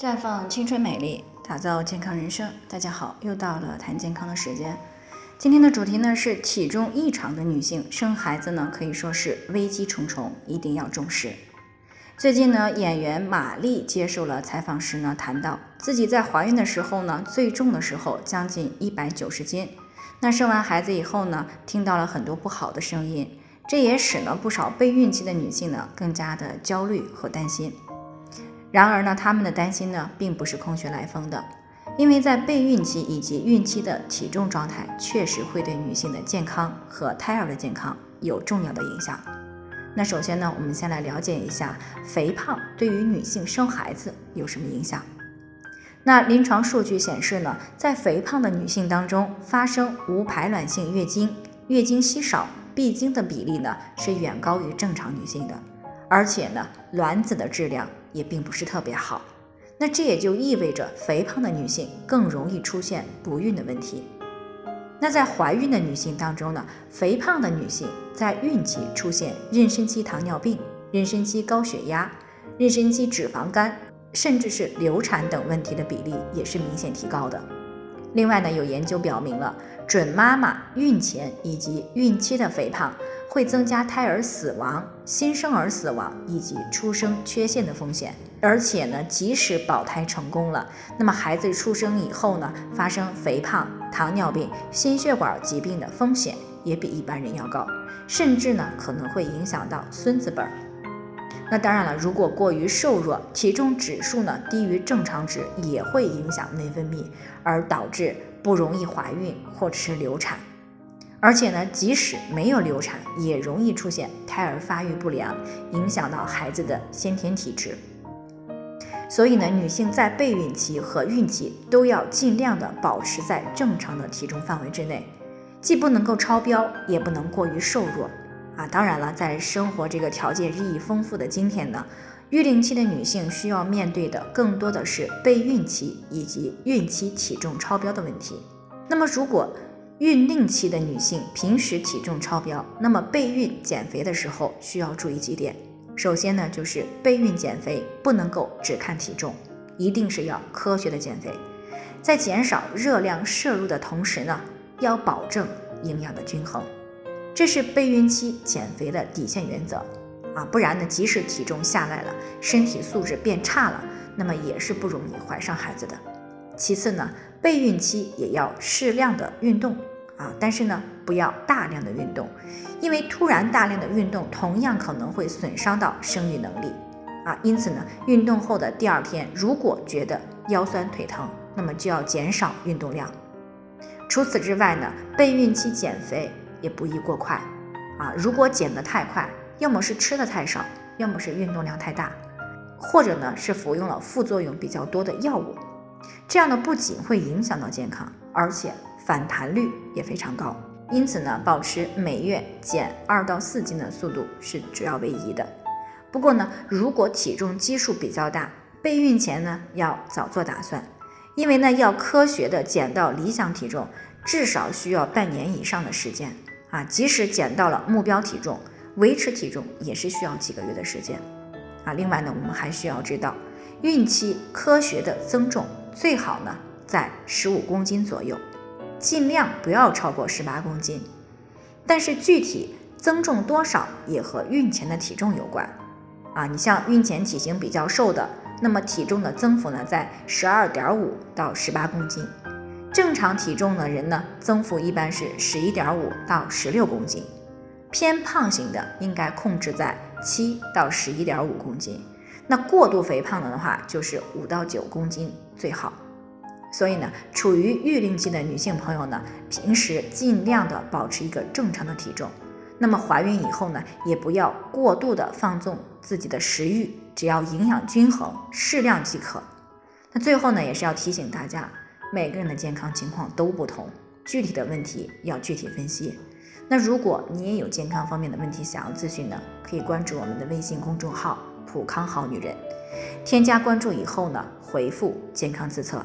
绽放青春美丽，打造健康人生。大家好，又到了谈健康的时间。今天的主题呢是体重异常的女性生孩子呢可以说是危机重重，一定要重视。最近呢，演员马丽接受了采访时呢，谈到自己在怀孕的时候呢，最重的时候将近一百九十斤。那生完孩子以后呢，听到了很多不好的声音，这也使呢不少备孕期的女性呢更加的焦虑和担心。然而呢，他们的担心呢，并不是空穴来风的，因为在备孕期以及孕期的体重状态，确实会对女性的健康和胎儿的健康有重要的影响。那首先呢，我们先来了解一下肥胖对于女性生孩子有什么影响。那临床数据显示呢，在肥胖的女性当中，发生无排卵性月经、月经稀少、闭经的比例呢，是远高于正常女性的，而且呢，卵子的质量。也并不是特别好，那这也就意味着肥胖的女性更容易出现不孕的问题。那在怀孕的女性当中呢，肥胖的女性在孕期出现妊娠期糖尿病、妊娠期高血压、妊娠期脂肪肝，甚至是流产等问题的比例也是明显提高的。另外呢，有研究表明了准妈妈孕前以及孕期的肥胖。会增加胎儿死亡、新生儿死亡以及出生缺陷的风险，而且呢，即使保胎成功了，那么孩子出生以后呢，发生肥胖、糖尿病、心血管疾病的风险也比一般人要高，甚至呢，可能会影响到孙子辈儿。那当然了，如果过于瘦弱，体重指数呢低于正常值，也会影响内分泌，而导致不容易怀孕或者是流产。而且呢，即使没有流产，也容易出现胎儿发育不良，影响到孩子的先天体质。所以呢，女性在备孕期和孕期都要尽量的保持在正常的体重范围之内，既不能够超标，也不能过于瘦弱啊。当然了，在生活这个条件日益丰富的今天呢，育龄期的女性需要面对的更多的是备孕期以及孕期体重超标的问题。那么如果孕龄期的女性平时体重超标，那么备孕减肥的时候需要注意几点。首先呢，就是备孕减肥不能够只看体重，一定是要科学的减肥，在减少热量摄入的同时呢，要保证营养的均衡，这是备孕期减肥的底线原则啊！不然呢，即使体重下来了，身体素质变差了，那么也是不容易怀上孩子的。其次呢，备孕期也要适量的运动。啊，但是呢，不要大量的运动，因为突然大量的运动同样可能会损伤到生育能力啊。因此呢，运动后的第二天，如果觉得腰酸腿疼，那么就要减少运动量。除此之外呢，备孕期减肥也不宜过快啊。如果减得太快，要么是吃的太少，要么是运动量太大，或者呢是服用了副作用比较多的药物，这样呢不仅会影响到健康，而且。反弹率也非常高，因此呢，保持每月减二到四斤的速度是主要唯一的。不过呢，如果体重基数比较大，备孕前呢要早做打算，因为呢要科学的减到理想体重，至少需要半年以上的时间啊。即使减到了目标体重，维持体重也是需要几个月的时间啊。另外呢，我们还需要知道，孕期科学的增重最好呢在十五公斤左右。尽量不要超过十八公斤，但是具体增重多少也和孕前的体重有关啊。你像孕前体型比较瘦的，那么体重的增幅呢在十二点五到十八公斤；正常体重的人呢，增幅一般是十一点五到十六公斤；偏胖型的应该控制在七到十一点五公斤；那过度肥胖的话，就是五到九公斤最好。所以呢，处于育龄期的女性朋友呢，平时尽量的保持一个正常的体重。那么怀孕以后呢，也不要过度的放纵自己的食欲，只要营养均衡，适量即可。那最后呢，也是要提醒大家，每个人的健康情况都不同，具体的问题要具体分析。那如果你也有健康方面的问题想要咨询呢，可以关注我们的微信公众号“普康好女人”，添加关注以后呢，回复“健康自测”。